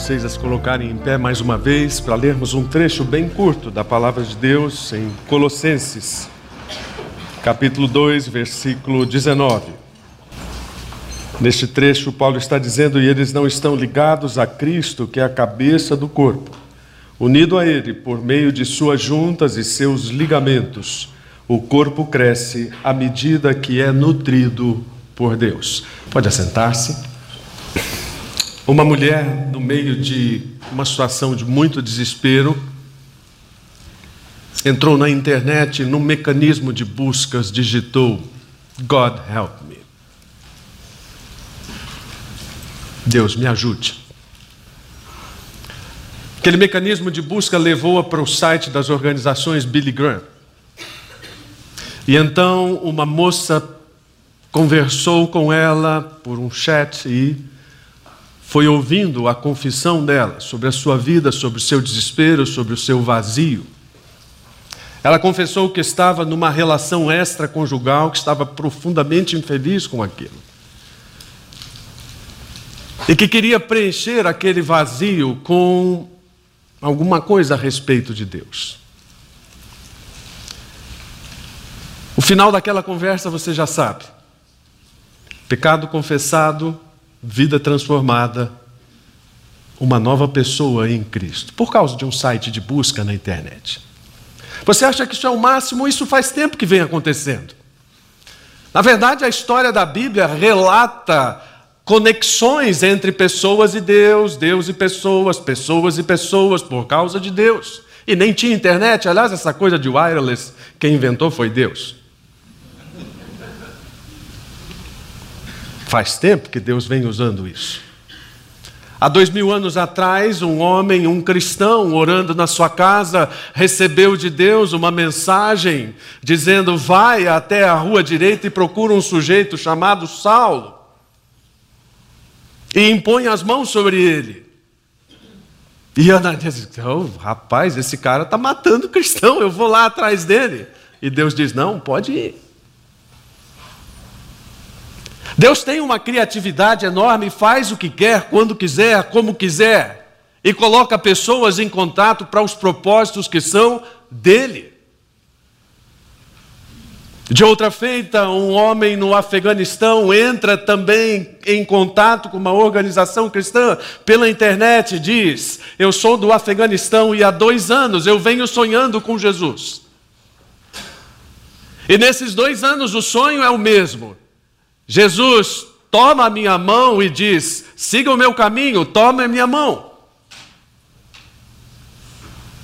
vocês a se colocarem em pé mais uma vez para lermos um trecho bem curto da palavra de Deus em Colossenses, capítulo 2, versículo 19. Neste trecho, Paulo está dizendo: E eles não estão ligados a Cristo, que é a cabeça do corpo. Unido a Ele por meio de suas juntas e seus ligamentos, o corpo cresce à medida que é nutrido por Deus. Pode assentar-se. Uma mulher, no meio de uma situação de muito desespero, entrou na internet, num mecanismo de buscas, digitou: God help me. Deus me ajude. Aquele mecanismo de busca levou-a para o site das organizações Billy Graham. E então uma moça conversou com ela por um chat e foi ouvindo a confissão dela sobre a sua vida, sobre o seu desespero, sobre o seu vazio. Ela confessou que estava numa relação extraconjugal, que estava profundamente infeliz com aquilo. E que queria preencher aquele vazio com alguma coisa a respeito de Deus. O final daquela conversa você já sabe. Pecado confessado, vida transformada, uma nova pessoa em Cristo, por causa de um site de busca na internet. Você acha que isso é o máximo? Isso faz tempo que vem acontecendo. Na verdade, a história da Bíblia relata conexões entre pessoas e Deus, Deus e pessoas, pessoas e pessoas, por causa de Deus. E nem tinha internet, aliás, essa coisa de wireless, quem inventou foi Deus. Faz tempo que Deus vem usando isso. Há dois mil anos atrás, um homem, um cristão, orando na sua casa, recebeu de Deus uma mensagem dizendo: Vai até a rua direita e procura um sujeito chamado Saulo e impõe as mãos sobre ele. E Ananias diz: oh, Rapaz, esse cara está matando cristão, eu vou lá atrás dele. E Deus diz: Não, pode ir. Deus tem uma criatividade enorme, faz o que quer, quando quiser, como quiser, e coloca pessoas em contato para os propósitos que são dele. De outra feita, um homem no Afeganistão entra também em contato com uma organização cristã pela internet diz: Eu sou do Afeganistão e há dois anos eu venho sonhando com Jesus. E nesses dois anos o sonho é o mesmo: Jesus toma a minha mão e diz: siga o meu caminho, tome a minha mão.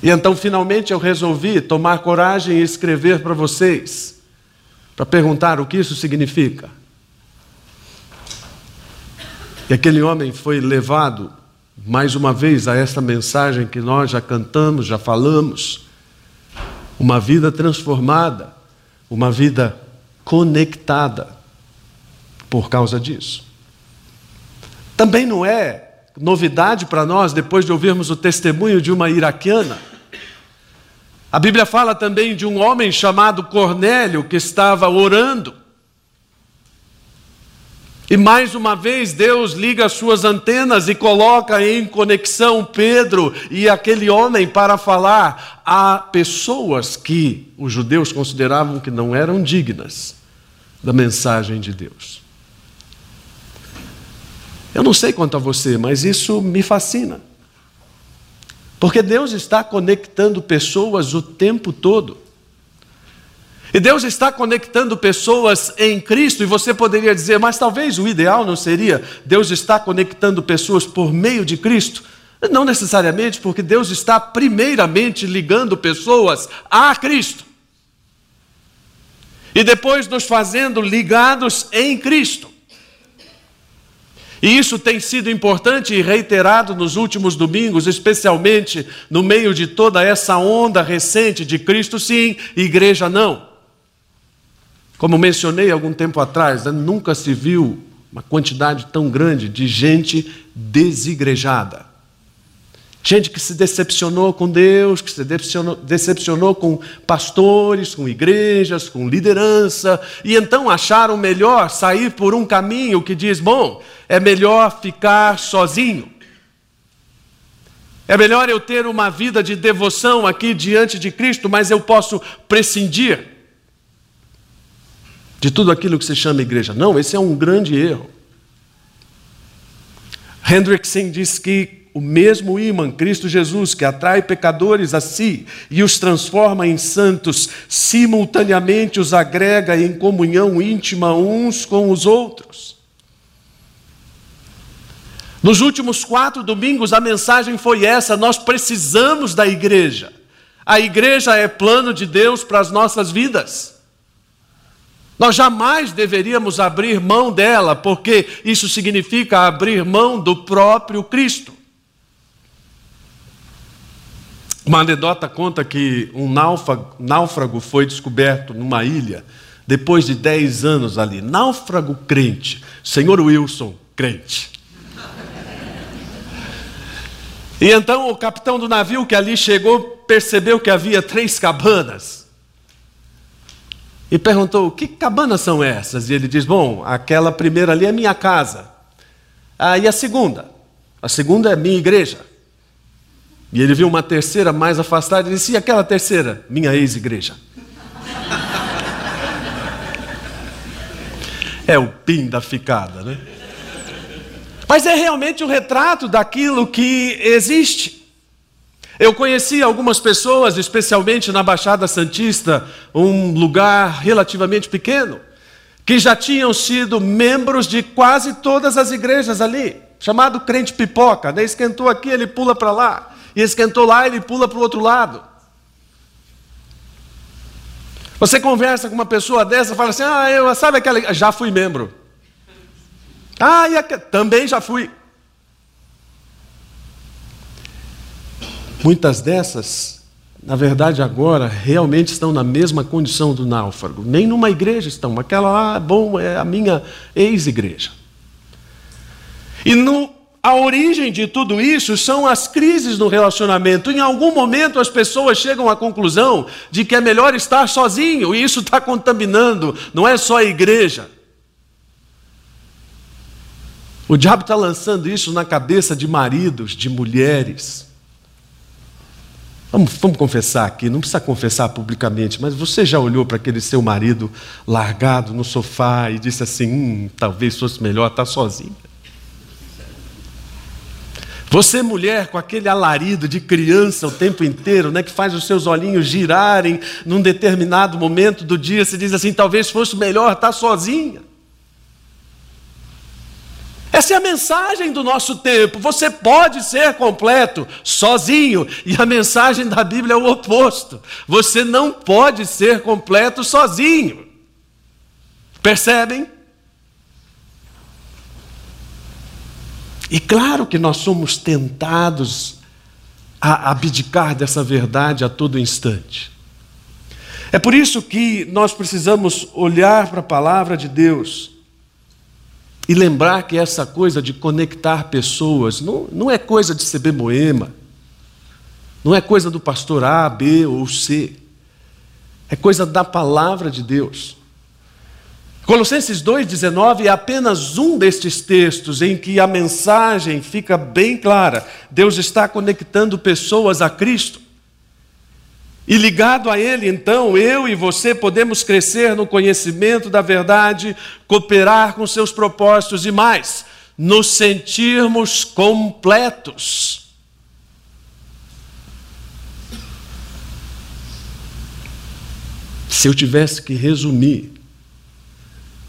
E então finalmente eu resolvi tomar coragem e escrever para vocês, para perguntar o que isso significa. E aquele homem foi levado mais uma vez a esta mensagem que nós já cantamos, já falamos. Uma vida transformada, uma vida conectada por causa disso. Também não é novidade para nós, depois de ouvirmos o testemunho de uma iraquiana. A Bíblia fala também de um homem chamado Cornélio que estava orando. E mais uma vez Deus liga as suas antenas e coloca em conexão Pedro e aquele homem para falar a pessoas que os judeus consideravam que não eram dignas da mensagem de Deus. Eu não sei quanto a você, mas isso me fascina. Porque Deus está conectando pessoas o tempo todo. E Deus está conectando pessoas em Cristo, e você poderia dizer, mas talvez o ideal não seria Deus está conectando pessoas por meio de Cristo? Não necessariamente, porque Deus está primeiramente ligando pessoas a Cristo. E depois nos fazendo ligados em Cristo. E isso tem sido importante e reiterado nos últimos domingos, especialmente no meio de toda essa onda recente de Cristo sim, igreja não. Como mencionei algum tempo atrás, né, nunca se viu uma quantidade tão grande de gente desigrejada. Gente que se decepcionou com Deus, que se decepcionou, decepcionou, com pastores, com igrejas, com liderança, e então acharam melhor sair por um caminho que diz: bom, é melhor ficar sozinho. É melhor eu ter uma vida de devoção aqui diante de Cristo, mas eu posso prescindir de tudo aquilo que se chama igreja. Não, esse é um grande erro. Hendrickson diz que o mesmo imã, Cristo Jesus, que atrai pecadores a si e os transforma em santos, simultaneamente os agrega em comunhão íntima uns com os outros. Nos últimos quatro domingos, a mensagem foi essa: nós precisamos da igreja. A igreja é plano de Deus para as nossas vidas. Nós jamais deveríamos abrir mão dela, porque isso significa abrir mão do próprio Cristo. Uma anedota conta que um náufrago foi descoberto numa ilha depois de 10 anos ali. Náufrago crente, senhor Wilson, crente. E então o capitão do navio que ali chegou percebeu que havia três cabanas e perguntou: Que cabanas são essas? E ele diz: Bom, aquela primeira ali é minha casa. Ah, e a segunda? A segunda é minha igreja. E ele viu uma terceira mais afastada e disse: E aquela terceira? Minha ex-igreja. é o pin da ficada, né? Mas é realmente o um retrato daquilo que existe. Eu conheci algumas pessoas, especialmente na Baixada Santista, um lugar relativamente pequeno, que já tinham sido membros de quase todas as igrejas ali, chamado crente pipoca, né? esquentou aqui, ele pula para lá, e esquentou lá, ele pula para o outro lado. Você conversa com uma pessoa dessa, fala assim: Ah, eu sabe aquela. Já fui membro. Ah, e aqu... também já fui. Muitas dessas, na verdade, agora realmente estão na mesma condição do náufrago. Nem numa igreja estão. Aquela lá, bom, é a minha ex-igreja. E no, a origem de tudo isso são as crises no relacionamento. Em algum momento as pessoas chegam à conclusão de que é melhor estar sozinho, e isso está contaminando, não é só a igreja. O diabo está lançando isso na cabeça de maridos, de mulheres. Vamos, vamos confessar aqui, não precisa confessar publicamente, mas você já olhou para aquele seu marido largado no sofá e disse assim: hum, talvez fosse melhor estar sozinho. Você, mulher, com aquele alarido de criança o tempo inteiro, né, que faz os seus olhinhos girarem num determinado momento do dia, se diz assim: talvez fosse melhor estar sozinha. Essa é a mensagem do nosso tempo. Você pode ser completo sozinho, e a mensagem da Bíblia é o oposto. Você não pode ser completo sozinho. Percebem? E claro que nós somos tentados a abdicar dessa verdade a todo instante. É por isso que nós precisamos olhar para a palavra de Deus e lembrar que essa coisa de conectar pessoas não, não é coisa de CB Moema, não é coisa do pastor A, B ou C, é coisa da palavra de Deus. Colossenses 2,19 é apenas um destes textos em que a mensagem fica bem clara. Deus está conectando pessoas a Cristo. E ligado a Ele, então, eu e você podemos crescer no conhecimento da verdade, cooperar com seus propósitos e mais, nos sentirmos completos. Se eu tivesse que resumir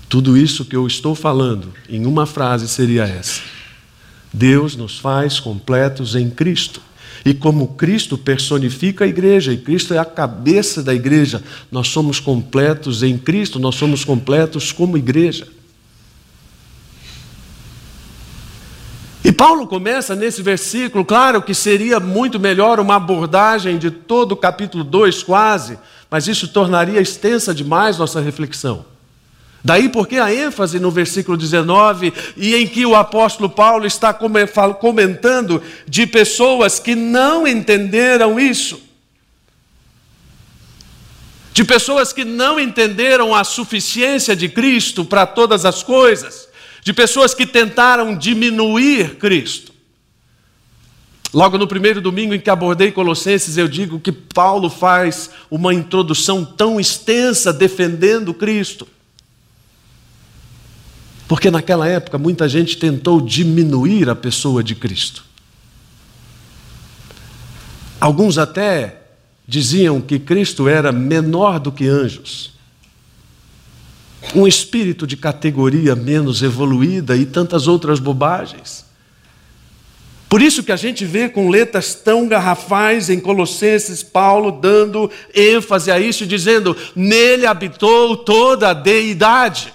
tudo isso que eu estou falando em uma frase, seria essa: Deus nos faz completos em Cristo. E como Cristo personifica a igreja, e Cristo é a cabeça da igreja, nós somos completos em Cristo, nós somos completos como igreja. E Paulo começa nesse versículo, claro que seria muito melhor uma abordagem de todo o capítulo 2, quase, mas isso tornaria extensa demais nossa reflexão. Daí porque a ênfase no versículo 19, e em que o apóstolo Paulo está comentando de pessoas que não entenderam isso, de pessoas que não entenderam a suficiência de Cristo para todas as coisas, de pessoas que tentaram diminuir Cristo. Logo no primeiro domingo em que abordei Colossenses, eu digo que Paulo faz uma introdução tão extensa defendendo Cristo. Porque naquela época muita gente tentou diminuir a pessoa de Cristo. Alguns até diziam que Cristo era menor do que anjos, um espírito de categoria menos evoluída e tantas outras bobagens. Por isso que a gente vê com letras tão garrafais em Colossenses, Paulo dando ênfase a isso, dizendo: nele habitou toda a deidade.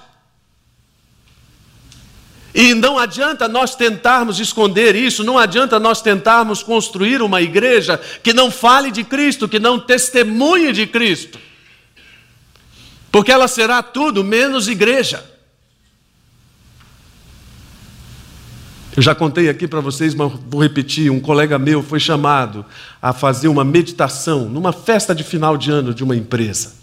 E não adianta nós tentarmos esconder isso, não adianta nós tentarmos construir uma igreja que não fale de Cristo, que não testemunhe de Cristo, porque ela será tudo menos igreja. Eu já contei aqui para vocês, mas vou repetir: um colega meu foi chamado a fazer uma meditação numa festa de final de ano de uma empresa.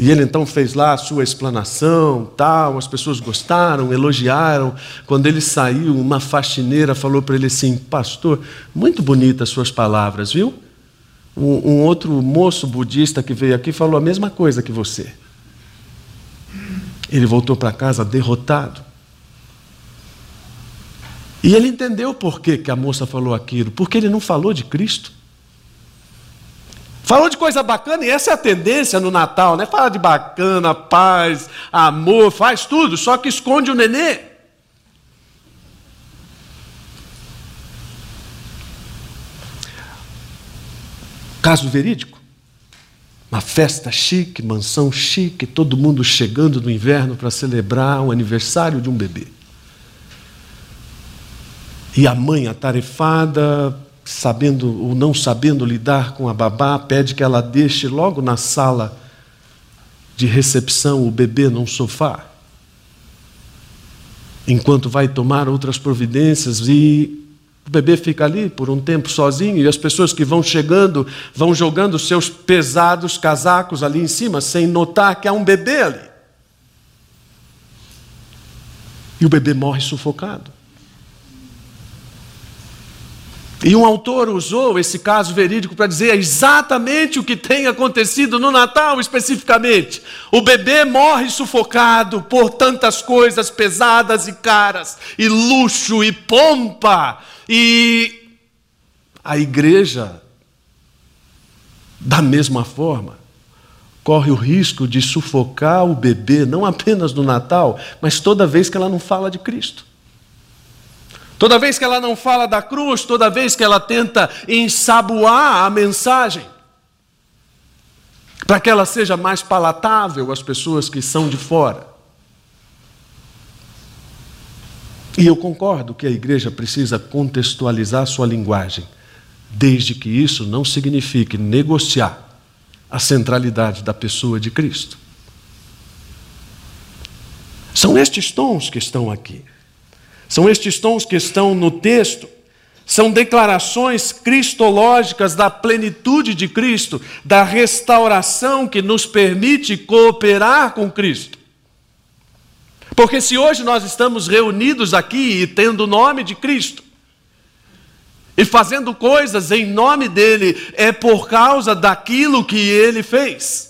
E ele então fez lá a sua explanação, tal, as pessoas gostaram, elogiaram. Quando ele saiu, uma faxineira falou para ele assim: Pastor, muito bonitas suas palavras, viu? Um, um outro moço budista que veio aqui falou a mesma coisa que você. Ele voltou para casa derrotado. E ele entendeu por que, que a moça falou aquilo, porque ele não falou de Cristo. Falou de coisa bacana, e essa é a tendência no Natal, né? Fala de bacana, paz, amor, faz tudo, só que esconde o nenê. Caso verídico. Uma festa chique, mansão chique, todo mundo chegando no inverno para celebrar o aniversário de um bebê. E a mãe atarefada, sabendo ou não sabendo lidar com a babá, pede que ela deixe logo na sala de recepção o bebê num sofá. Enquanto vai tomar outras providências e o bebê fica ali por um tempo sozinho e as pessoas que vão chegando vão jogando seus pesados casacos ali em cima sem notar que há um bebê ali. E o bebê morre sufocado. E um autor usou esse caso verídico para dizer exatamente o que tem acontecido no Natal especificamente. O bebê morre sufocado por tantas coisas pesadas e caras, e luxo e pompa, e a igreja, da mesma forma, corre o risco de sufocar o bebê, não apenas no Natal, mas toda vez que ela não fala de Cristo. Toda vez que ela não fala da cruz, toda vez que ela tenta ensaboar a mensagem, para que ela seja mais palatável às pessoas que são de fora. E eu concordo que a igreja precisa contextualizar sua linguagem, desde que isso não signifique negociar a centralidade da pessoa de Cristo. São estes tons que estão aqui. São estes tons que estão no texto. São declarações cristológicas da plenitude de Cristo, da restauração que nos permite cooperar com Cristo. Porque se hoje nós estamos reunidos aqui e tendo o nome de Cristo, e fazendo coisas em nome dele, é por causa daquilo que ele fez.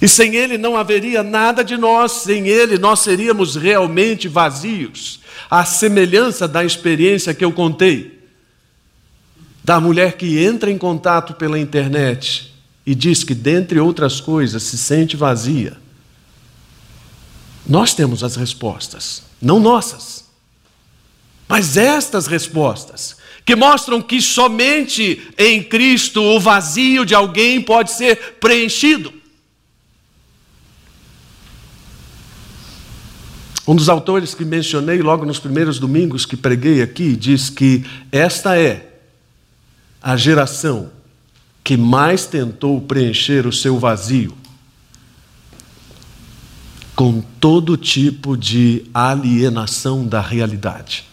E sem Ele não haveria nada de nós, sem Ele nós seríamos realmente vazios. A semelhança da experiência que eu contei, da mulher que entra em contato pela internet e diz que, dentre outras coisas, se sente vazia. Nós temos as respostas, não nossas, mas estas respostas, que mostram que somente em Cristo o vazio de alguém pode ser preenchido. Um dos autores que mencionei logo nos primeiros domingos que preguei aqui diz que esta é a geração que mais tentou preencher o seu vazio com todo tipo de alienação da realidade.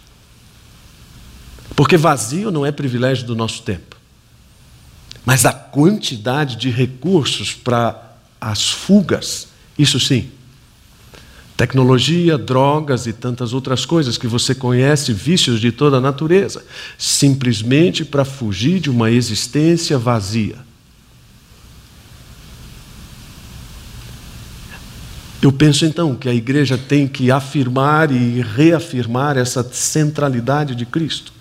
Porque vazio não é privilégio do nosso tempo. Mas a quantidade de recursos para as fugas, isso sim, Tecnologia, drogas e tantas outras coisas que você conhece, vícios de toda a natureza, simplesmente para fugir de uma existência vazia. Eu penso então que a igreja tem que afirmar e reafirmar essa centralidade de Cristo.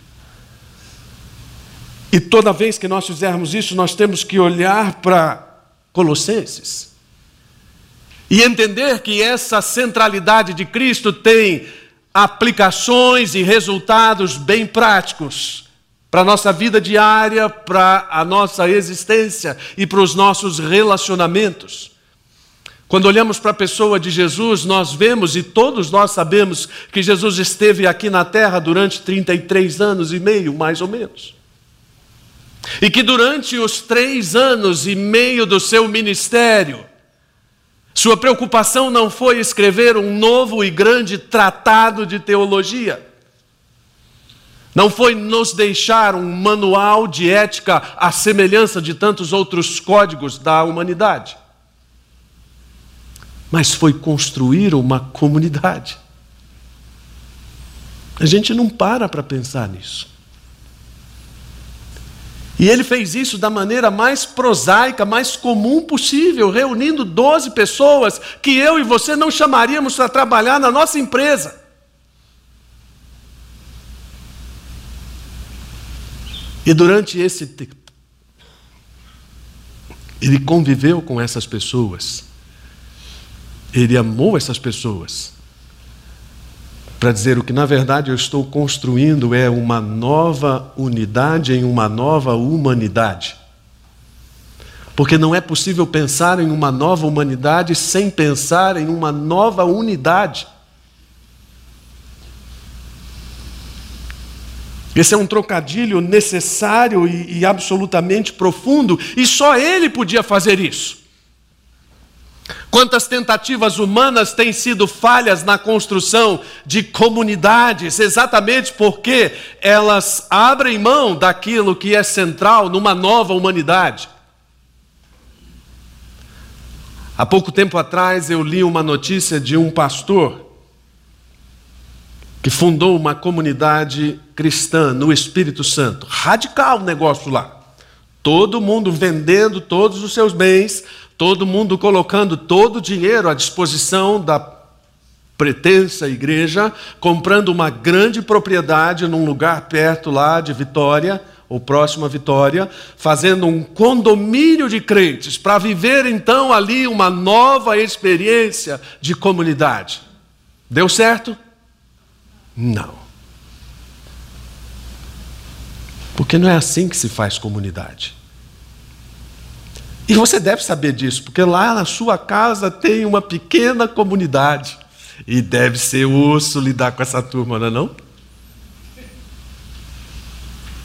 E toda vez que nós fizermos isso, nós temos que olhar para Colossenses e entender que essa centralidade de Cristo tem aplicações e resultados bem práticos para a nossa vida diária, para a nossa existência e para os nossos relacionamentos. Quando olhamos para a pessoa de Jesus, nós vemos e todos nós sabemos que Jesus esteve aqui na terra durante 33 anos e meio, mais ou menos. E que durante os três anos e meio do seu ministério, sua preocupação não foi escrever um novo e grande tratado de teologia. Não foi nos deixar um manual de ética à semelhança de tantos outros códigos da humanidade. Mas foi construir uma comunidade. A gente não para para pensar nisso. E ele fez isso da maneira mais prosaica, mais comum possível, reunindo 12 pessoas que eu e você não chamaríamos para trabalhar na nossa empresa. E durante esse tempo, ele conviveu com essas pessoas, ele amou essas pessoas para dizer o que na verdade eu estou construindo é uma nova unidade em uma nova humanidade. Porque não é possível pensar em uma nova humanidade sem pensar em uma nova unidade. Esse é um trocadilho necessário e, e absolutamente profundo, e só ele podia fazer isso. Quantas tentativas humanas têm sido falhas na construção de comunidades, exatamente porque elas abrem mão daquilo que é central numa nova humanidade. Há pouco tempo atrás eu li uma notícia de um pastor que fundou uma comunidade cristã no Espírito Santo. Radical o negócio lá. Todo mundo vendendo todos os seus bens, todo mundo colocando todo o dinheiro à disposição da pretensa igreja, comprando uma grande propriedade num lugar perto lá de Vitória, ou próximo a Vitória, fazendo um condomínio de crentes para viver então ali uma nova experiência de comunidade. Deu certo? Não. Porque não é assim que se faz comunidade. E você deve saber disso, porque lá na sua casa tem uma pequena comunidade. E deve ser osso lidar com essa turma, não é não?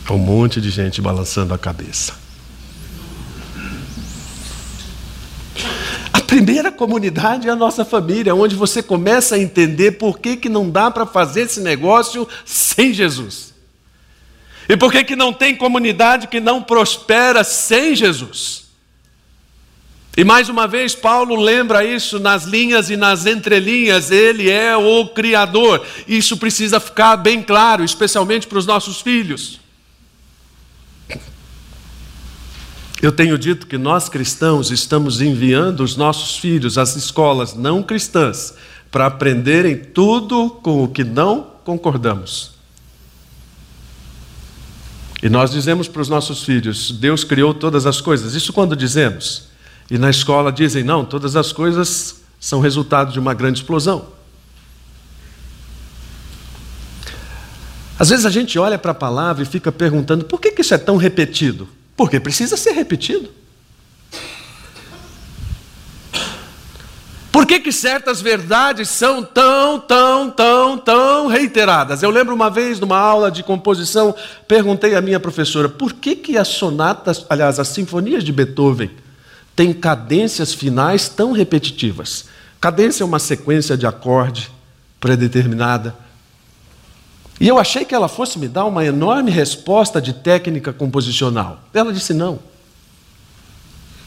Um monte de gente balançando a cabeça. A primeira comunidade é a nossa família, onde você começa a entender por que, que não dá para fazer esse negócio sem Jesus. E por que, que não tem comunidade que não prospera sem Jesus. E mais uma vez, Paulo lembra isso nas linhas e nas entrelinhas, ele é o Criador. Isso precisa ficar bem claro, especialmente para os nossos filhos. Eu tenho dito que nós cristãos estamos enviando os nossos filhos às escolas não cristãs para aprenderem tudo com o que não concordamos. E nós dizemos para os nossos filhos: Deus criou todas as coisas. Isso quando dizemos? E na escola dizem: não, todas as coisas são resultado de uma grande explosão. Às vezes a gente olha para a palavra e fica perguntando: por que, que isso é tão repetido? Porque precisa ser repetido. Por que, que certas verdades são tão, tão, tão, tão reiteradas? Eu lembro uma vez, numa aula de composição, perguntei à minha professora: por que, que as sonatas, aliás, as sinfonias de Beethoven, tem cadências finais tão repetitivas. Cadência é uma sequência de acorde predeterminada. E eu achei que ela fosse me dar uma enorme resposta de técnica composicional. Ela disse não.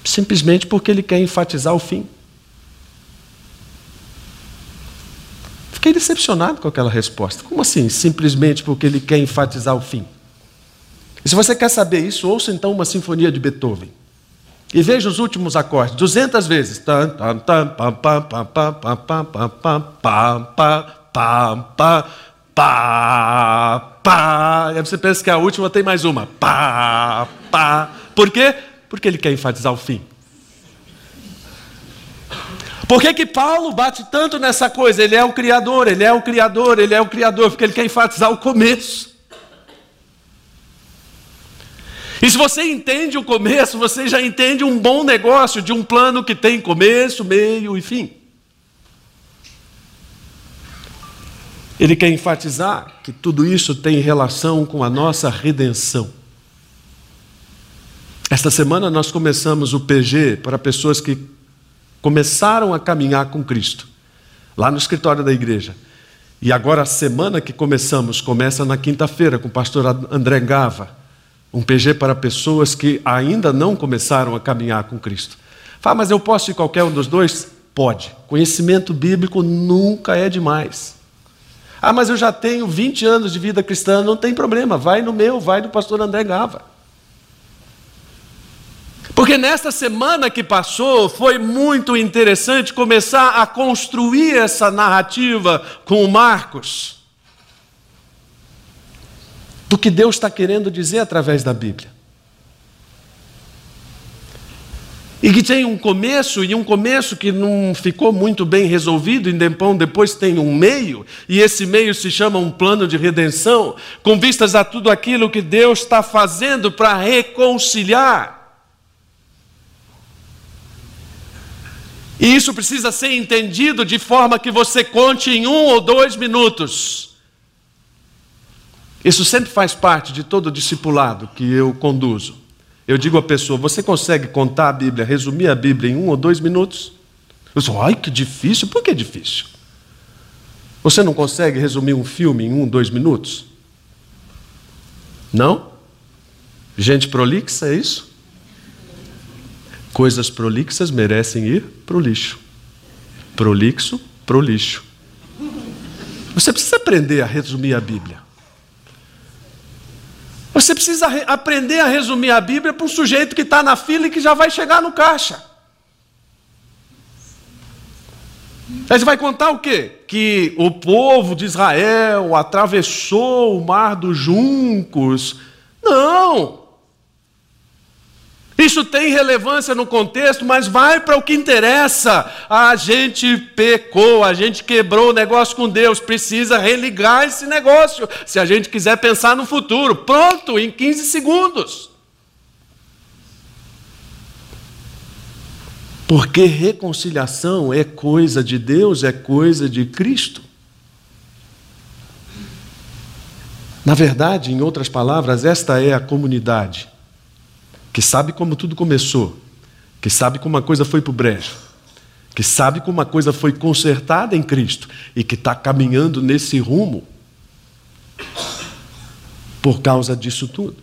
Simplesmente porque ele quer enfatizar o fim. decepcionado com aquela resposta. Como assim? Simplesmente porque ele quer enfatizar o fim. E se você quer saber isso, ouça então uma sinfonia de Beethoven. E veja os últimos acordes, 200 vezes. E aí você pensa que a última tem mais uma. Por quê? Porque ele quer enfatizar o fim. Por que, que Paulo bate tanto nessa coisa? Ele é o Criador, ele é o Criador, ele é o Criador, porque ele quer enfatizar o começo. E se você entende o começo, você já entende um bom negócio de um plano que tem começo, meio e fim. Ele quer enfatizar que tudo isso tem relação com a nossa redenção. Esta semana nós começamos o PG para pessoas que começaram a caminhar com Cristo, lá no escritório da igreja. E agora a semana que começamos começa na quinta-feira com o pastor André Gava, um PG para pessoas que ainda não começaram a caminhar com Cristo. Fala, mas eu posso ir qualquer um dos dois? Pode. Conhecimento bíblico nunca é demais. Ah, mas eu já tenho 20 anos de vida cristã, não tem problema, vai no meu, vai do pastor André Gava. Porque nesta semana que passou foi muito interessante começar a construir essa narrativa com o Marcos do que Deus está querendo dizer através da Bíblia. E que tem um começo, e um começo que não ficou muito bem resolvido, e depois tem um meio, e esse meio se chama um plano de redenção, com vistas a tudo aquilo que Deus está fazendo para reconciliar E isso precisa ser entendido de forma que você conte em um ou dois minutos. Isso sempre faz parte de todo discipulado que eu conduzo. Eu digo à pessoa: você consegue contar a Bíblia, resumir a Bíblia em um ou dois minutos? Eu sou, ai que difícil. Por que difícil? Você não consegue resumir um filme em um, dois minutos? Não? Gente prolixa, é isso? Coisas prolixas merecem ir para o lixo. Prolixo, para o lixo. Você precisa aprender a resumir a Bíblia. Você precisa aprender a resumir a Bíblia para um sujeito que está na fila e que já vai chegar no caixa. Aí você vai contar o quê? Que o povo de Israel atravessou o mar dos juncos. Não! Isso tem relevância no contexto, mas vai para o que interessa. A gente pecou, a gente quebrou o negócio com Deus, precisa religar esse negócio, se a gente quiser pensar no futuro. Pronto, em 15 segundos. Porque reconciliação é coisa de Deus, é coisa de Cristo. Na verdade, em outras palavras, esta é a comunidade que sabe como tudo começou, que sabe como uma coisa foi para o brejo, que sabe como uma coisa foi consertada em Cristo e que está caminhando nesse rumo por causa disso tudo.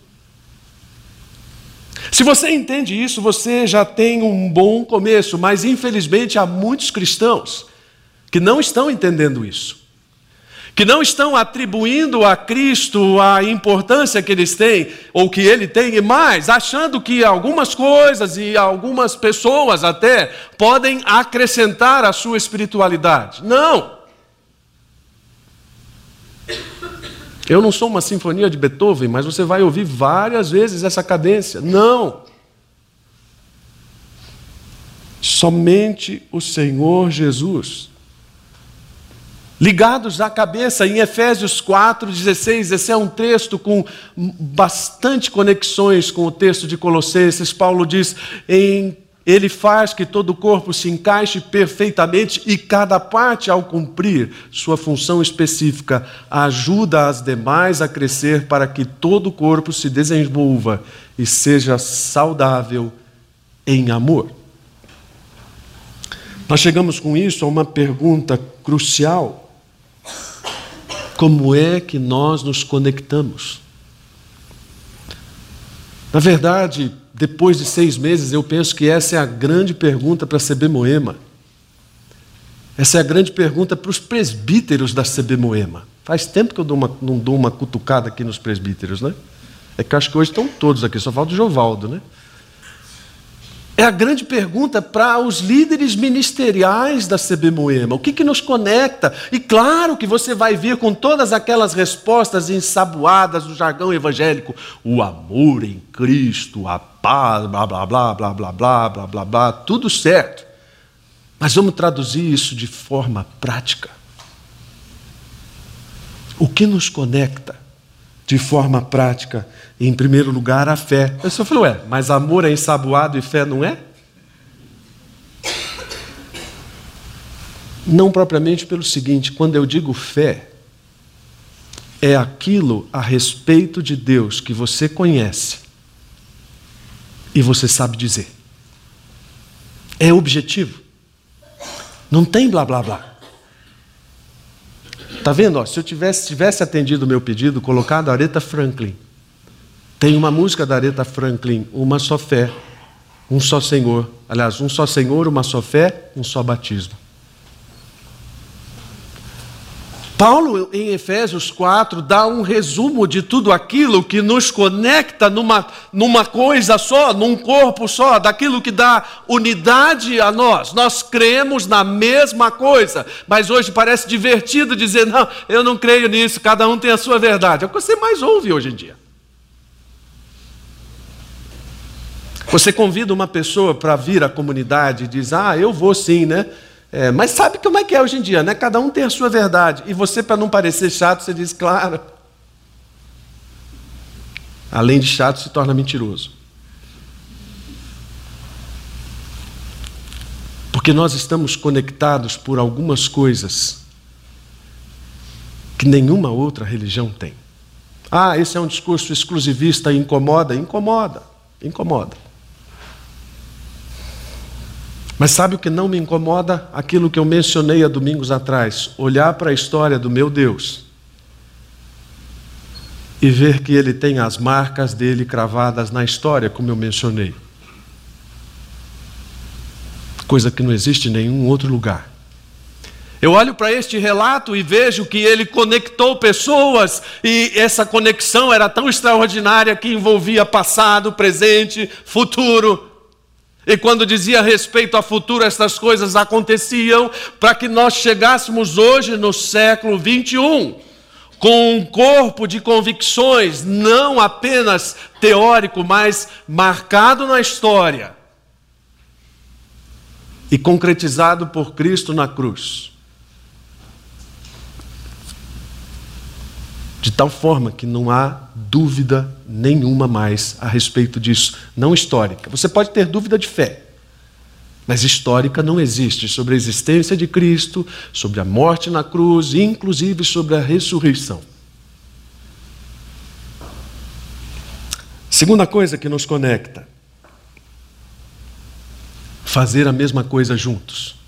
Se você entende isso, você já tem um bom começo, mas infelizmente há muitos cristãos que não estão entendendo isso que não estão atribuindo a Cristo a importância que eles têm, ou que ele tem, e mais, achando que algumas coisas e algumas pessoas até podem acrescentar à sua espiritualidade. Não! Eu não sou uma sinfonia de Beethoven, mas você vai ouvir várias vezes essa cadência. Não! Somente o Senhor Jesus ligados à cabeça. Em Efésios 4, 16, esse é um texto com bastante conexões com o texto de Colossenses. Paulo diz: em ele faz que todo o corpo se encaixe perfeitamente e cada parte, ao cumprir sua função específica, ajuda as demais a crescer para que todo o corpo se desenvolva e seja saudável em amor. Nós chegamos com isso a uma pergunta crucial como é que nós nos conectamos? Na verdade, depois de seis meses, eu penso que essa é a grande pergunta para a CB Moema. Essa é a grande pergunta para os presbíteros da CB Moema. Faz tempo que eu dou uma, não dou uma cutucada aqui nos presbíteros, né? É que acho que hoje estão todos aqui, só falta o Jovaldo, né? É a grande pergunta para os líderes ministeriais da CB Moema. O que, que nos conecta? E claro que você vai vir com todas aquelas respostas ensaboadas do jargão evangélico. O amor em Cristo, a paz, blá, blá, blá, blá, blá, blá, blá, blá, blá, tudo certo. Mas vamos traduzir isso de forma prática. O que nos conecta de forma prática? Em primeiro lugar, a fé. Eu só falei, ué, mas amor é ensaboado e fé não é? Não propriamente pelo seguinte: quando eu digo fé, é aquilo a respeito de Deus que você conhece e você sabe dizer. É objetivo. Não tem blá blá blá. Tá vendo? Ó, se eu tivesse, tivesse atendido o meu pedido, colocado a Aretha Franklin. Tem uma música da Aretha Franklin, Uma Só Fé, Um Só Senhor. Aliás, um só Senhor, uma só fé, um só batismo. Paulo, em Efésios 4, dá um resumo de tudo aquilo que nos conecta numa, numa coisa só, num corpo só, daquilo que dá unidade a nós. Nós cremos na mesma coisa, mas hoje parece divertido dizer: não, eu não creio nisso, cada um tem a sua verdade. É o que você mais ouve hoje em dia. Você convida uma pessoa para vir à comunidade e diz: ah, eu vou sim, né? É, mas sabe como é que é hoje em dia, né? Cada um tem a sua verdade. E você, para não parecer chato, você diz, claro. Além de chato, se torna mentiroso. Porque nós estamos conectados por algumas coisas que nenhuma outra religião tem. Ah, esse é um discurso exclusivista e incomoda? Incomoda, incomoda. Mas sabe o que não me incomoda? Aquilo que eu mencionei há domingos atrás: olhar para a história do meu Deus e ver que ele tem as marcas dele cravadas na história, como eu mencionei. Coisa que não existe em nenhum outro lugar. Eu olho para este relato e vejo que ele conectou pessoas, e essa conexão era tão extraordinária que envolvia passado, presente, futuro. E quando dizia respeito a futuro, essas coisas aconteciam para que nós chegássemos hoje no século 21 com um corpo de convicções, não apenas teórico, mas marcado na história e concretizado por Cristo na cruz. De tal forma que não há dúvida nenhuma mais a respeito disso, não histórica. Você pode ter dúvida de fé, mas histórica não existe sobre a existência de Cristo, sobre a morte na cruz, inclusive sobre a ressurreição. Segunda coisa que nos conecta: fazer a mesma coisa juntos.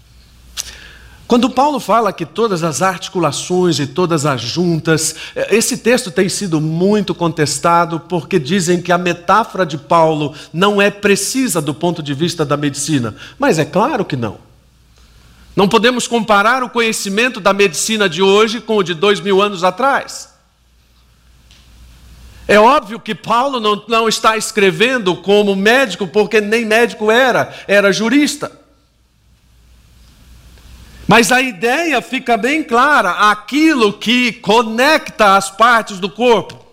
Quando Paulo fala que todas as articulações e todas as juntas, eh, esse texto tem sido muito contestado porque dizem que a metáfora de Paulo não é precisa do ponto de vista da medicina. Mas é claro que não. Não podemos comparar o conhecimento da medicina de hoje com o de dois mil anos atrás. É óbvio que Paulo não, não está escrevendo como médico, porque nem médico era, era jurista. Mas a ideia fica bem clara: aquilo que conecta as partes do corpo.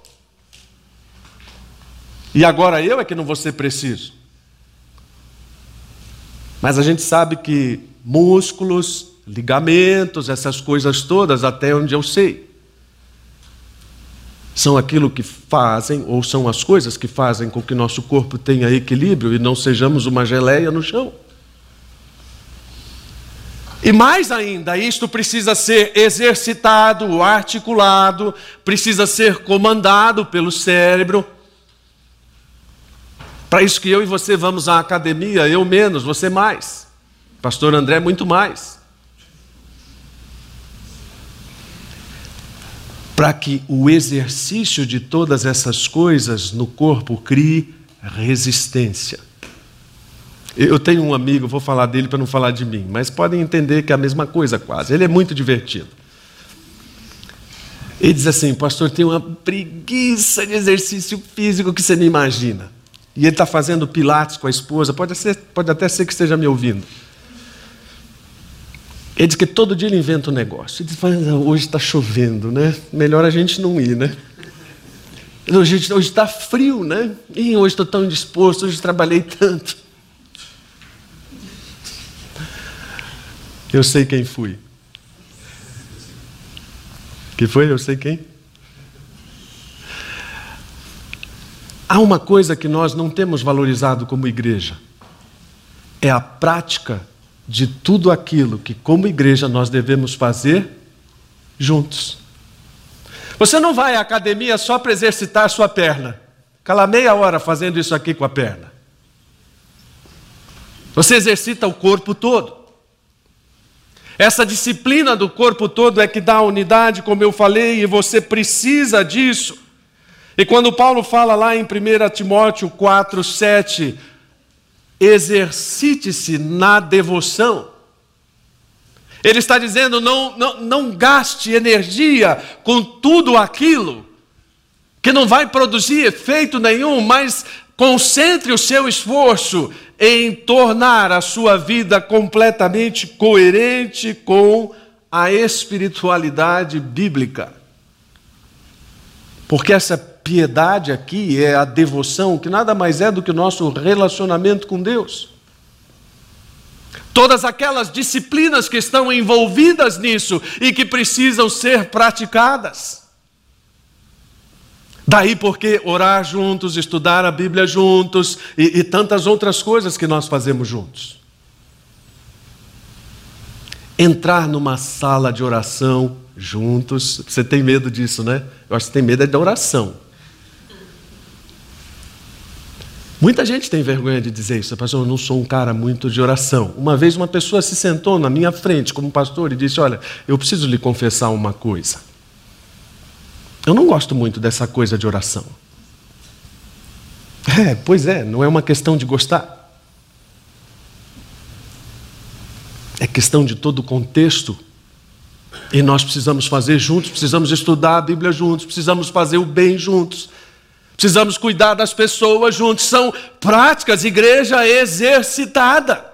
E agora eu é que não vou ser preciso. Mas a gente sabe que músculos, ligamentos, essas coisas todas, até onde eu sei, são aquilo que fazem, ou são as coisas que fazem com que nosso corpo tenha equilíbrio e não sejamos uma geleia no chão. E mais ainda, isto precisa ser exercitado, articulado, precisa ser comandado pelo cérebro. Para isso que eu e você vamos à academia, eu menos, você mais. Pastor André, muito mais. Para que o exercício de todas essas coisas no corpo crie resistência. Eu tenho um amigo, vou falar dele para não falar de mim, mas podem entender que é a mesma coisa quase. Ele é muito divertido. Ele diz assim: Pastor, tem uma preguiça de exercício físico que você não imagina. E ele está fazendo pilates com a esposa, pode, ser, pode até ser que esteja me ouvindo. Ele diz que todo dia ele inventa um negócio. Ele diz: Hoje está chovendo, né? Melhor a gente não ir, né? Hoje está frio, né? E hoje estou tão indisposto, hoje trabalhei tanto. Eu sei quem fui. Que foi? Eu sei quem? Há uma coisa que nós não temos valorizado como igreja: é a prática de tudo aquilo que, como igreja, nós devemos fazer juntos. Você não vai à academia só para exercitar sua perna. Cala meia hora fazendo isso aqui com a perna. Você exercita o corpo todo. Essa disciplina do corpo todo é que dá unidade, como eu falei, e você precisa disso. E quando Paulo fala lá em 1 Timóteo 4, 7, exercite-se na devoção. Ele está dizendo: não, não, não gaste energia com tudo aquilo que não vai produzir efeito nenhum, mas concentre o seu esforço em tornar a sua vida completamente coerente com a espiritualidade bíblica. Porque essa piedade aqui é a devoção, que nada mais é do que o nosso relacionamento com Deus. Todas aquelas disciplinas que estão envolvidas nisso e que precisam ser praticadas. Daí porque orar juntos, estudar a Bíblia juntos e, e tantas outras coisas que nós fazemos juntos. Entrar numa sala de oração juntos. Você tem medo disso, né? Eu acho que tem medo é da oração. Muita gente tem vergonha de dizer isso, pastor, eu não sou um cara muito de oração. Uma vez uma pessoa se sentou na minha frente como pastor e disse: Olha, eu preciso lhe confessar uma coisa. Eu não gosto muito dessa coisa de oração. É, pois é, não é uma questão de gostar. É questão de todo o contexto. E nós precisamos fazer juntos, precisamos estudar a Bíblia juntos, precisamos fazer o bem juntos, precisamos cuidar das pessoas juntos. São práticas, igreja exercitada.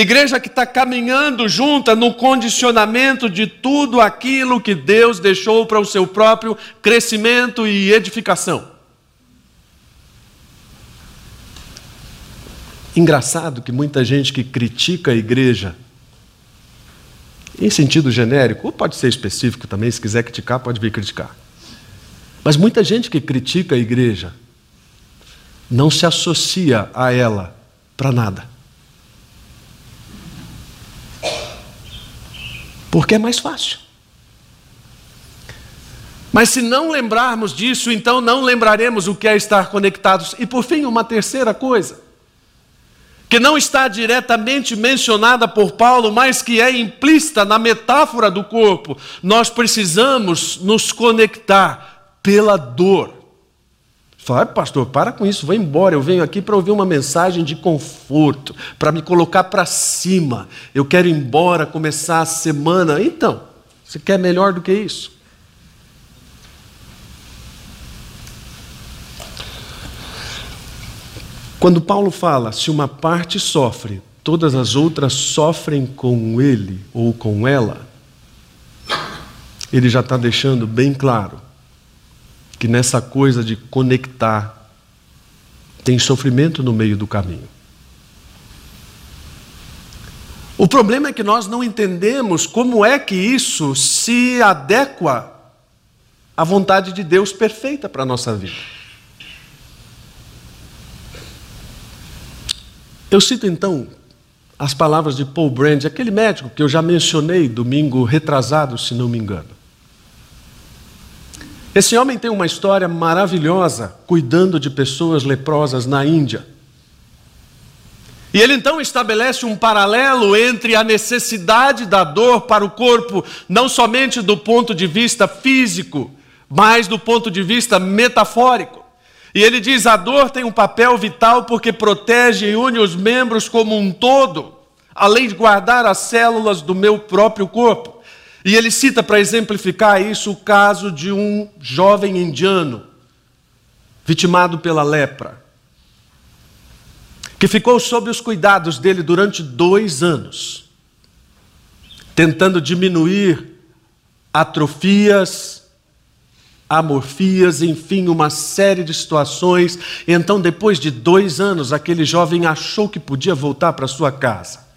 Igreja que está caminhando junta no condicionamento de tudo aquilo que Deus deixou para o seu próprio crescimento e edificação. Engraçado que muita gente que critica a igreja, em sentido genérico, ou pode ser específico também, se quiser criticar, pode vir criticar. Mas muita gente que critica a igreja não se associa a ela para nada. Porque é mais fácil. Mas se não lembrarmos disso, então não lembraremos o que é estar conectados. E por fim, uma terceira coisa, que não está diretamente mencionada por Paulo, mas que é implícita na metáfora do corpo. Nós precisamos nos conectar pela dor. Fala, pastor, para com isso, vou embora. Eu venho aqui para ouvir uma mensagem de conforto, para me colocar para cima. Eu quero ir embora, começar a semana. Então, você quer melhor do que isso? Quando Paulo fala, se uma parte sofre, todas as outras sofrem com ele ou com ela, ele já está deixando bem claro que nessa coisa de conectar tem sofrimento no meio do caminho. O problema é que nós não entendemos como é que isso se adequa à vontade de Deus perfeita para a nossa vida. Eu cito então as palavras de Paul Brand, aquele médico que eu já mencionei domingo retrasado, se não me engano. Esse homem tem uma história maravilhosa cuidando de pessoas leprosas na Índia. E ele então estabelece um paralelo entre a necessidade da dor para o corpo, não somente do ponto de vista físico, mas do ponto de vista metafórico. E ele diz: a dor tem um papel vital porque protege e une os membros como um todo, além de guardar as células do meu próprio corpo. E ele cita para exemplificar isso o caso de um jovem indiano vitimado pela lepra, que ficou sob os cuidados dele durante dois anos, tentando diminuir atrofias, amorfias, enfim, uma série de situações. Então, depois de dois anos, aquele jovem achou que podia voltar para sua casa.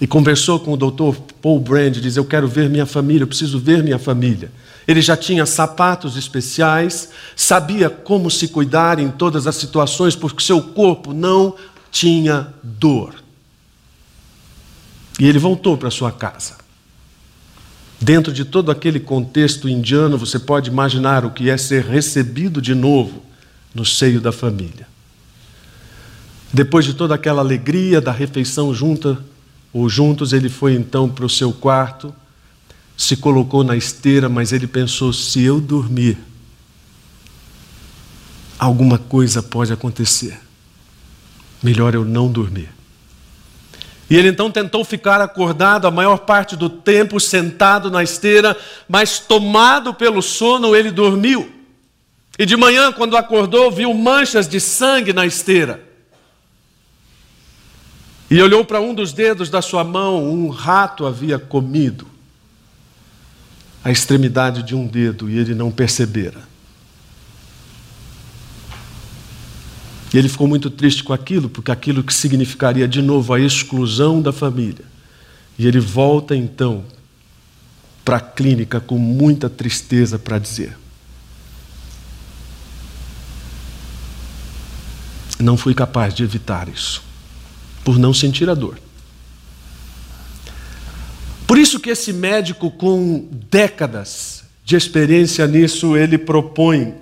E conversou com o doutor Paul Brand, diz: Eu quero ver minha família, eu preciso ver minha família. Ele já tinha sapatos especiais, sabia como se cuidar em todas as situações, porque seu corpo não tinha dor. E ele voltou para sua casa. Dentro de todo aquele contexto indiano, você pode imaginar o que é ser recebido de novo no seio da família. Depois de toda aquela alegria da refeição junta ou juntos, ele foi então para o seu quarto, se colocou na esteira, mas ele pensou: se eu dormir, alguma coisa pode acontecer. Melhor eu não dormir. E ele então tentou ficar acordado a maior parte do tempo, sentado na esteira, mas tomado pelo sono, ele dormiu. E de manhã, quando acordou, viu manchas de sangue na esteira. E olhou para um dos dedos da sua mão, um rato havia comido a extremidade de um dedo e ele não percebera. E ele ficou muito triste com aquilo, porque aquilo que significaria de novo a exclusão da família. E ele volta então para a clínica com muita tristeza para dizer: Não fui capaz de evitar isso, por não sentir a dor. Por isso que esse médico com décadas de experiência nisso, ele propõe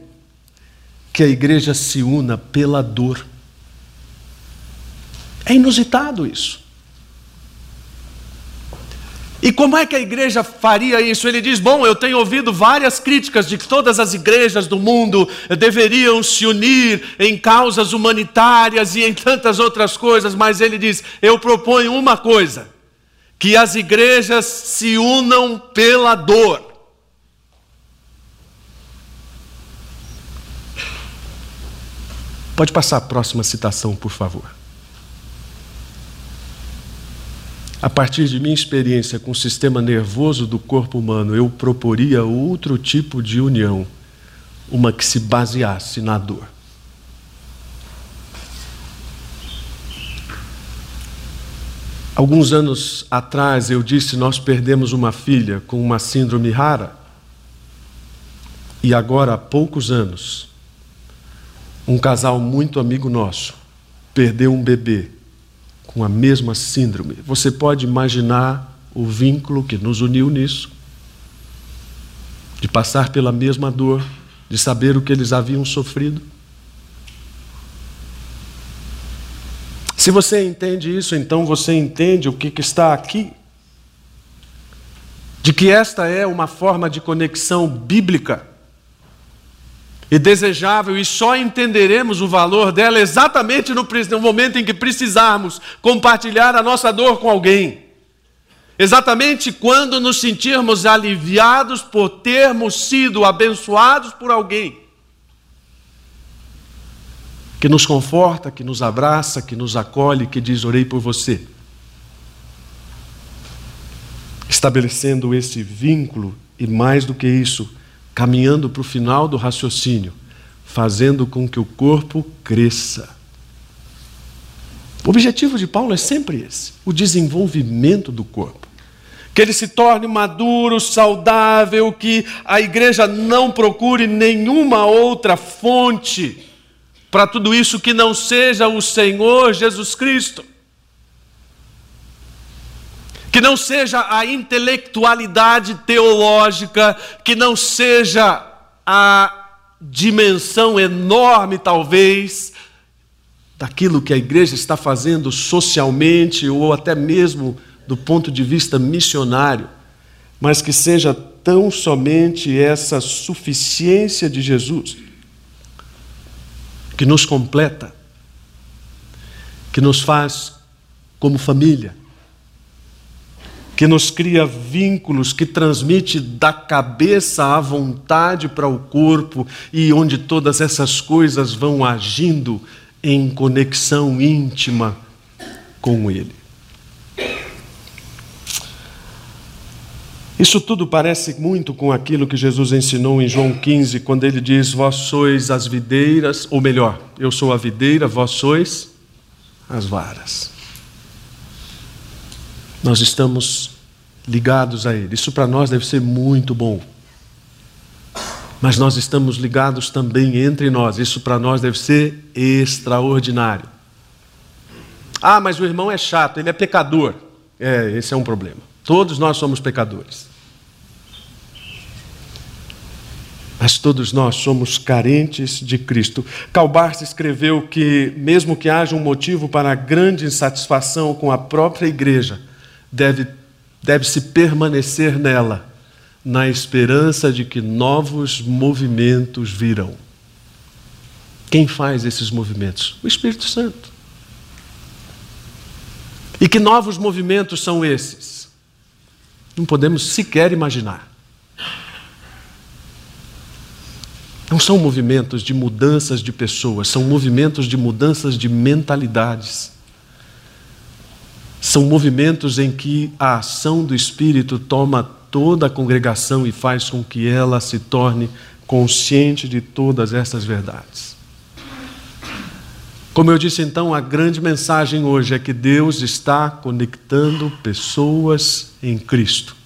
que a igreja se una pela dor. É inusitado isso. E como é que a igreja faria isso? Ele diz: Bom, eu tenho ouvido várias críticas de que todas as igrejas do mundo deveriam se unir em causas humanitárias e em tantas outras coisas, mas ele diz: Eu proponho uma coisa: que as igrejas se unam pela dor. Pode passar a próxima citação, por favor. A partir de minha experiência com o sistema nervoso do corpo humano, eu proporia outro tipo de união, uma que se baseasse na dor. Alguns anos atrás eu disse: Nós perdemos uma filha com uma síndrome rara. E agora, há poucos anos, um casal muito amigo nosso perdeu um bebê com a mesma síndrome. Você pode imaginar o vínculo que nos uniu nisso? De passar pela mesma dor, de saber o que eles haviam sofrido? Se você entende isso, então você entende o que, está aqui. De que esta é uma forma de conexão bíblica e desejável, e só entenderemos o valor dela exatamente no, momento em que precisarmos compartilhar a nossa dor com alguém. Exatamente quando nos sentirmos aliviados por termos sido abençoados por alguém que nos conforta, que nos abraça, que nos acolhe, que diz: Orei por você. Estabelecendo esse vínculo e, mais do que isso, caminhando para o final do raciocínio, fazendo com que o corpo cresça. O objetivo de Paulo é sempre esse: o desenvolvimento do corpo. Que ele se torne maduro, saudável, que a igreja não procure nenhuma outra fonte para tudo isso que não seja o Senhor Jesus Cristo que não seja a intelectualidade teológica, que não seja a dimensão enorme, talvez, daquilo que a igreja está fazendo socialmente ou até mesmo do ponto de vista missionário, mas que seja tão somente essa suficiência de Jesus que nos completa, que nos faz como família, que nos cria vínculos, que transmite da cabeça à vontade para o corpo e onde todas essas coisas vão agindo em conexão íntima com Ele. Isso tudo parece muito com aquilo que Jesus ensinou em João 15, quando ele diz: Vós sois as videiras, ou melhor, eu sou a videira, vós sois as varas. Nós estamos ligados a Ele. Isso para nós deve ser muito bom. Mas nós estamos ligados também entre nós. Isso para nós deve ser extraordinário. Ah, mas o irmão é chato, ele é pecador. É, esse é um problema. Todos nós somos pecadores. Mas todos nós somos carentes de Cristo. Calbar escreveu que, mesmo que haja um motivo para grande insatisfação com a própria igreja, deve, deve-se permanecer nela, na esperança de que novos movimentos virão. Quem faz esses movimentos? O Espírito Santo. E que novos movimentos são esses? Não podemos sequer imaginar. Não são movimentos de mudanças de pessoas, são movimentos de mudanças de mentalidades. São movimentos em que a ação do Espírito toma toda a congregação e faz com que ela se torne consciente de todas essas verdades. Como eu disse então, a grande mensagem hoje é que Deus está conectando pessoas em Cristo.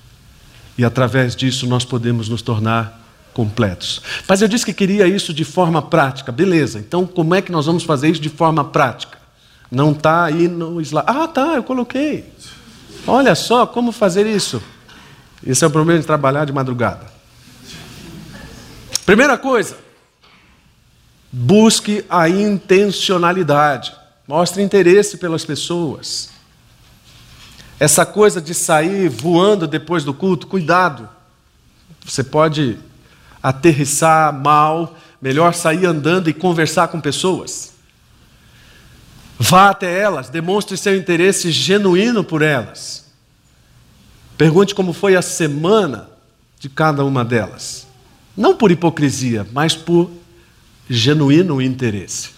E através disso nós podemos nos tornar completos. Mas eu disse que queria isso de forma prática. Beleza, então como é que nós vamos fazer isso de forma prática? Não está aí no slide. Ah, tá, eu coloquei. Olha só como fazer isso. Esse é o problema de trabalhar de madrugada. Primeira coisa, busque a intencionalidade. Mostre interesse pelas pessoas. Essa coisa de sair voando depois do culto, cuidado. Você pode aterrissar mal, melhor sair andando e conversar com pessoas. Vá até elas, demonstre seu interesse genuíno por elas. Pergunte como foi a semana de cada uma delas. Não por hipocrisia, mas por genuíno interesse.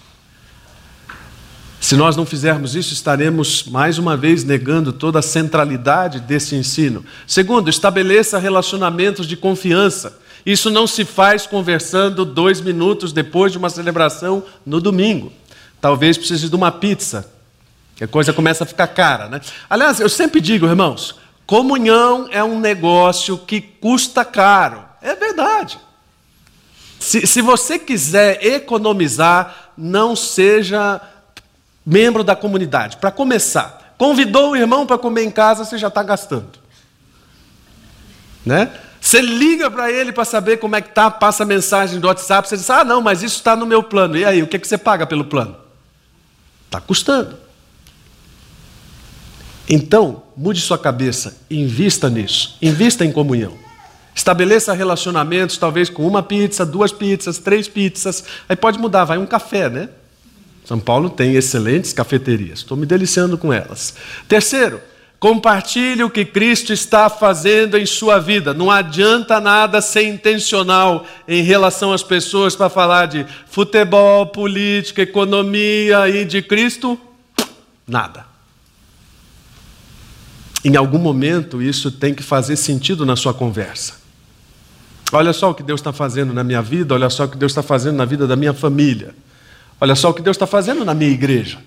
Se nós não fizermos isso, estaremos mais uma vez negando toda a centralidade desse ensino. Segundo, estabeleça relacionamentos de confiança. Isso não se faz conversando dois minutos depois de uma celebração no domingo. Talvez precise de uma pizza, que a coisa começa a ficar cara. Né? Aliás, eu sempre digo, irmãos, comunhão é um negócio que custa caro. É verdade. Se, se você quiser economizar, não seja membro da comunidade. Para começar, convidou o irmão para comer em casa, você já está gastando. Né? Você liga para ele para saber como é que tá, passa mensagem do WhatsApp, você diz: "Ah, não, mas isso está no meu plano". E aí, o que, é que você paga pelo plano? Está custando. Então, mude sua cabeça, invista nisso, invista em comunhão. Estabeleça relacionamentos, talvez com uma pizza, duas pizzas, três pizzas. Aí pode mudar, vai um café, né? São Paulo tem excelentes cafeterias, estou me deliciando com elas. Terceiro, Compartilhe o que Cristo está fazendo em sua vida. Não adianta nada ser intencional em relação às pessoas para falar de futebol, política, economia e de Cristo. Nada. Em algum momento isso tem que fazer sentido na sua conversa. Olha só o que Deus está fazendo na minha vida, olha só o que Deus está fazendo na vida da minha família, olha só o que Deus está fazendo na minha igreja.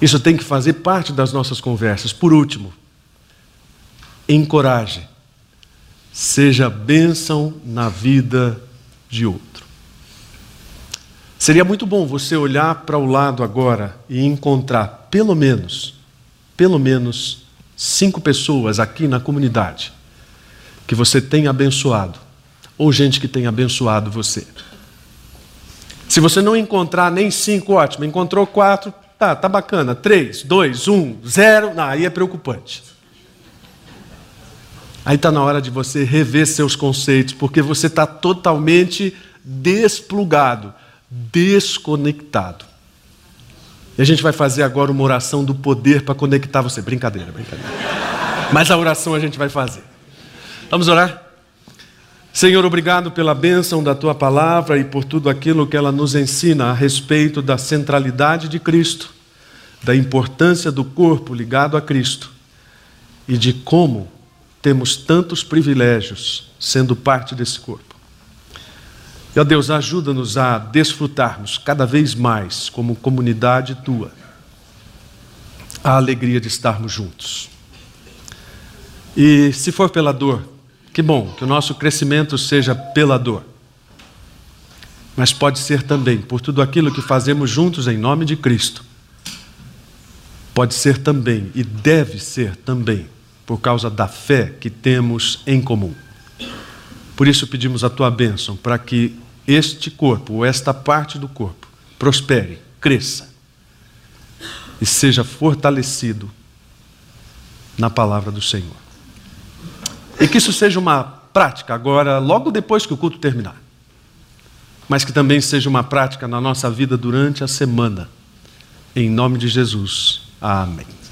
Isso tem que fazer parte das nossas conversas. Por último, encoraje, seja bênção na vida de outro. Seria muito bom você olhar para o lado agora e encontrar pelo menos, pelo menos cinco pessoas aqui na comunidade que você tem abençoado, ou gente que tem abençoado você. Se você não encontrar nem cinco, ótimo, encontrou quatro, Tá, tá bacana. 3, 2, 1, 0. Não, aí é preocupante. Aí está na hora de você rever seus conceitos, porque você está totalmente desplugado, desconectado. E a gente vai fazer agora uma oração do poder para conectar você. Brincadeira, brincadeira. Mas a oração a gente vai fazer. Vamos orar? Senhor, obrigado pela bênção da tua palavra e por tudo aquilo que ela nos ensina a respeito da centralidade de Cristo, da importância do corpo ligado a Cristo e de como temos tantos privilégios sendo parte desse corpo. E, ó Deus, ajuda-nos a desfrutarmos cada vez mais, como comunidade tua, a alegria de estarmos juntos. E se for pela dor, que bom, que o nosso crescimento seja pela dor. Mas pode ser também por tudo aquilo que fazemos juntos em nome de Cristo. Pode ser também e deve ser também por causa da fé que temos em comum. Por isso pedimos a tua bênção para que este corpo, ou esta parte do corpo, prospere, cresça e seja fortalecido na palavra do Senhor. E que isso seja uma prática agora, logo depois que o culto terminar. Mas que também seja uma prática na nossa vida durante a semana. Em nome de Jesus. Amém.